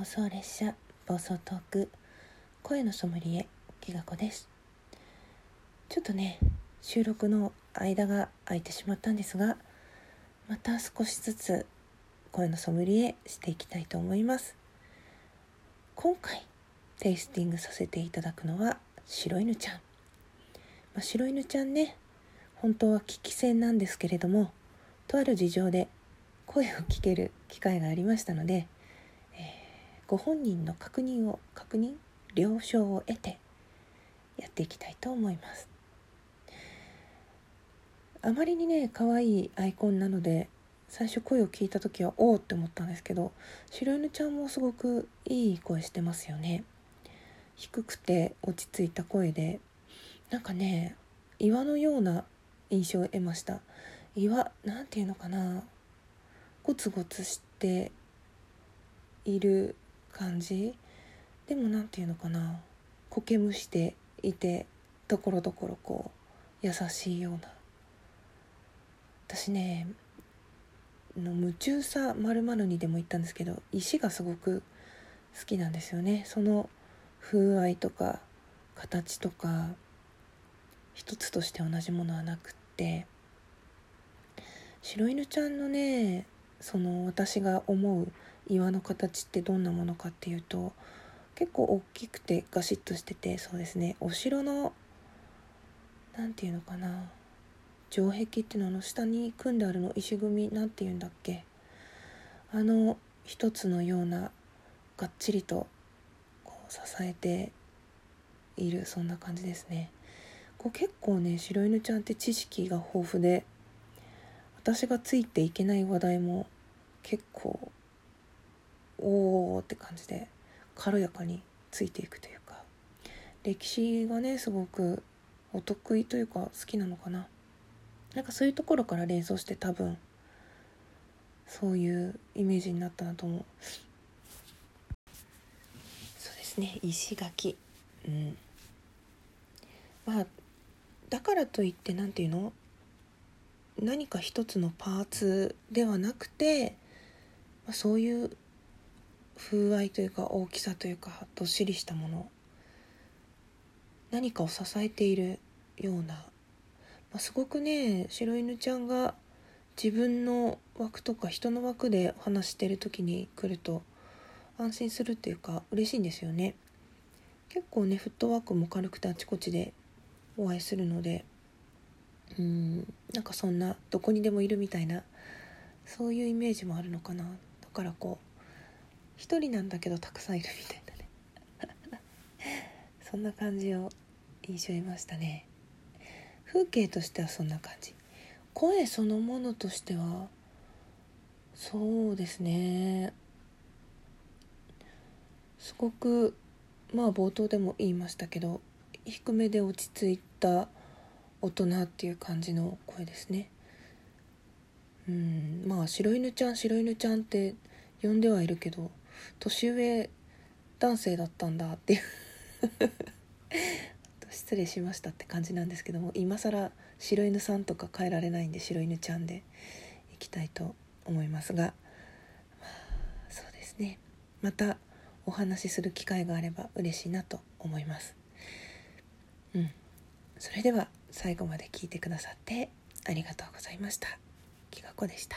放送列車暴走トーク声のソムリエきがこです。ちょっとね収録の間が空いてしまったんですがまた少しずつ声のソムリエしていきたいと思います。今回テイスティングさせていただくのは白犬ちゃん、まあ、白犬ちゃんね本当は聞き戦なんですけれどもとある事情で声を聞ける機会がありましたのでご本人の確認を確認了承を得てやっていきたいと思います。あまりにね可愛いアイコンなので最初声を聞いた時はおおって思ったんですけど白犬ちゃんもすごくいい声してますよね。低くて落ち着いた声でなんかね岩のような印象を得ました。岩なんていうのかなゴツゴツしている感じ？でも何て言うのかな？苔むしていてところどころこう優しいような。私ねの夢中さまるにでも言ったんですけど石がすごく好きなんですよね。その風合いとか形とか一つとして同じものはなくって。白犬ちゃんのねその私が思う岩の形ってどんなものかっていうと結構大きくてガシッとしててそうですね。お城の何て言うのかな。城壁っていうのの下に組んであるの石組み何て言うんだっけ。あの一つのようながっちりとこう支えているそんな感じですね。こう結構ね白犬ちゃんって知識が豊富で私がついていけない話題も結構おおって感じで軽やかについていくというか。歴史がねすごくお得意というか好きなのかな。なんかそういうところから連想して多分そういうイメージになったなと思う。そうですね石垣。うん。まあだからといって何て言うの？何か一つのパーツではなくて、まあ、そういう風合いというか大きさというかどっしりしたもの何かを支えているような、まあ、すごくね白犬ちゃんが自分の枠とか人の枠で話してる時に来ると安心するっていうか嬉しいんですよね。結構ねフットワークも軽くてあちこちでお会いするのでうんなんかそんなどこにでもいるみたいなそういうイメージもあるのかな。だからこう一人なんだけどたくさんいるみたいなね。そんな感じを印象いましたね。風景としてはそんな感じ。声そのものとしてはそうですね。すごくまあ冒頭でも言いましたけど低めで落ち着いた大人っていう感じの声ですね。うんまあ白犬ちゃん白犬ちゃんって呼んではいるけど年上男性だったんだっていう。失礼しましたって感じなんですけども今更白犬さんとか変えられないんで白犬ちゃんでいきたいと思いますが、まあ、そうですね。またお話しする機会があれば嬉しいなと思います。うん。それでは最後まで聞いてくださってありがとうございました。きがこでした。